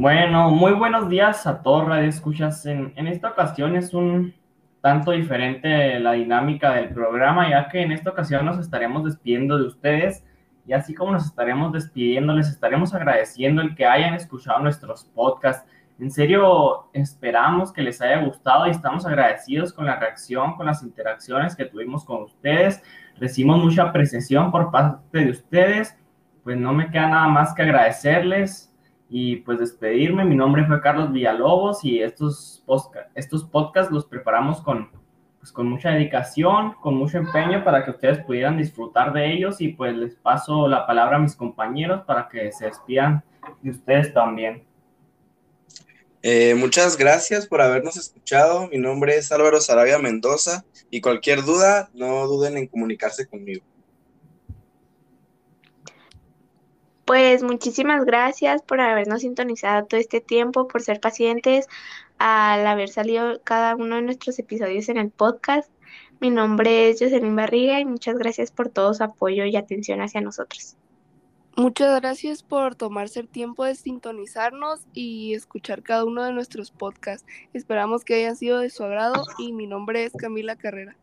Bueno, muy buenos días a todos Radio Escuchas. En, esta ocasión es un tanto diferente la dinámica del programa, ya que en esta ocasión nos estaremos despidiendo de ustedes y así como nos estaremos despidiendo, les estaremos agradeciendo el que hayan escuchado nuestros podcasts. En serio, esperamos que les haya gustado y estamos agradecidos con la reacción, con las interacciones que tuvimos con ustedes. Recibimos mucha apreciación por parte de ustedes. Pues no me queda nada más que agradecerles y pues despedirme. Mi nombre fue Carlos Villalobos y estos, estos podcasts los preparamos con, pues, con mucha dedicación, con mucho empeño para que ustedes pudieran disfrutar de ellos y pues les paso la palabra a mis compañeros para que se despidan de ustedes también. Eh, muchas gracias por habernos escuchado. Mi nombre es Álvaro Sarabia Mendoza y cualquier duda, no duden en comunicarse conmigo. Pues muchísimas gracias por habernos sintonizado todo este tiempo, por ser pacientes al haber salido cada uno de nuestros episodios en el podcast. Mi nombre es Jocelyn Barriga y muchas gracias por todo su apoyo y atención hacia nosotros. Muchas gracias por tomarse el tiempo de sintonizarnos y escuchar cada uno de nuestros podcasts. Esperamos que haya sido de su agrado y mi nombre es Camila Carrera.